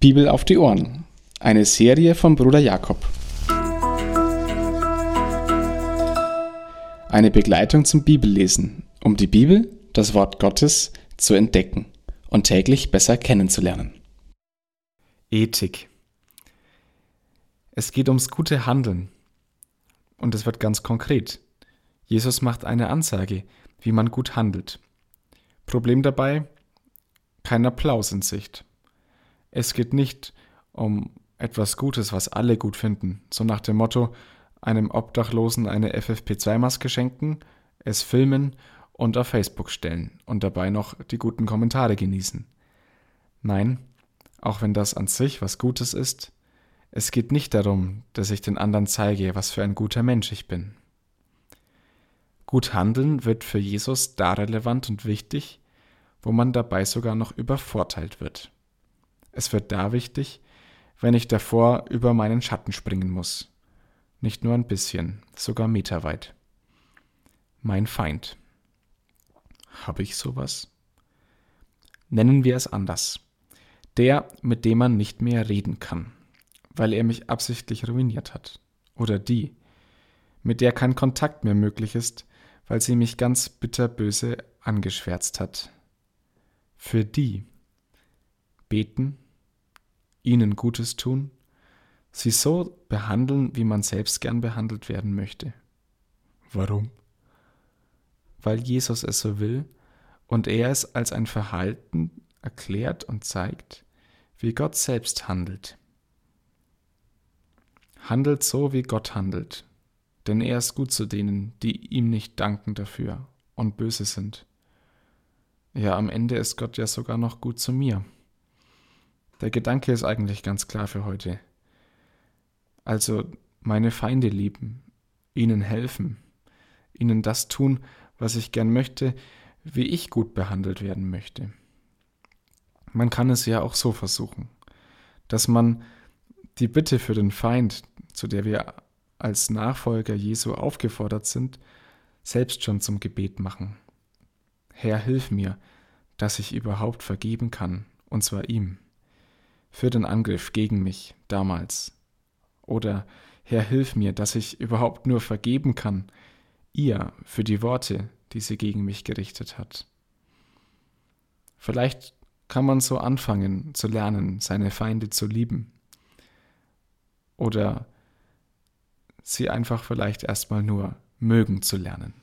Bibel auf die Ohren. Eine Serie von Bruder Jakob. Eine Begleitung zum Bibellesen, um die Bibel, das Wort Gottes, zu entdecken und täglich besser kennenzulernen. Ethik. Es geht ums gute Handeln. Und es wird ganz konkret. Jesus macht eine Ansage, wie man gut handelt. Problem dabei? Kein Applaus in Sicht. Es geht nicht um etwas Gutes, was alle gut finden, so nach dem Motto, einem Obdachlosen eine FFP2-Maske schenken, es filmen und auf Facebook stellen und dabei noch die guten Kommentare genießen. Nein, auch wenn das an sich was Gutes ist, es geht nicht darum, dass ich den anderen zeige, was für ein guter Mensch ich bin. Gut handeln wird für Jesus da relevant und wichtig, wo man dabei sogar noch übervorteilt wird. Es wird da wichtig, wenn ich davor über meinen Schatten springen muss. Nicht nur ein bisschen, sogar meterweit. Mein Feind. Habe ich sowas? Nennen wir es anders. Der, mit dem man nicht mehr reden kann, weil er mich absichtlich ruiniert hat. Oder die, mit der kein Kontakt mehr möglich ist, weil sie mich ganz bitterböse angeschwärzt hat. Für die beten, ihnen Gutes tun, sie so behandeln, wie man selbst gern behandelt werden möchte. Warum? Weil Jesus es so will und er es als ein Verhalten erklärt und zeigt, wie Gott selbst handelt. Handelt so, wie Gott handelt, denn er ist gut zu denen, die ihm nicht danken dafür und böse sind. Ja, am Ende ist Gott ja sogar noch gut zu mir. Der Gedanke ist eigentlich ganz klar für heute. Also meine Feinde lieben, ihnen helfen, ihnen das tun, was ich gern möchte, wie ich gut behandelt werden möchte. Man kann es ja auch so versuchen, dass man die Bitte für den Feind, zu der wir als Nachfolger Jesu aufgefordert sind, selbst schon zum Gebet machen. Herr, hilf mir, dass ich überhaupt vergeben kann, und zwar ihm für den Angriff gegen mich damals. Oder Herr, hilf mir, dass ich überhaupt nur vergeben kann, ihr für die Worte, die sie gegen mich gerichtet hat. Vielleicht kann man so anfangen zu lernen, seine Feinde zu lieben. Oder sie einfach vielleicht erstmal nur mögen zu lernen.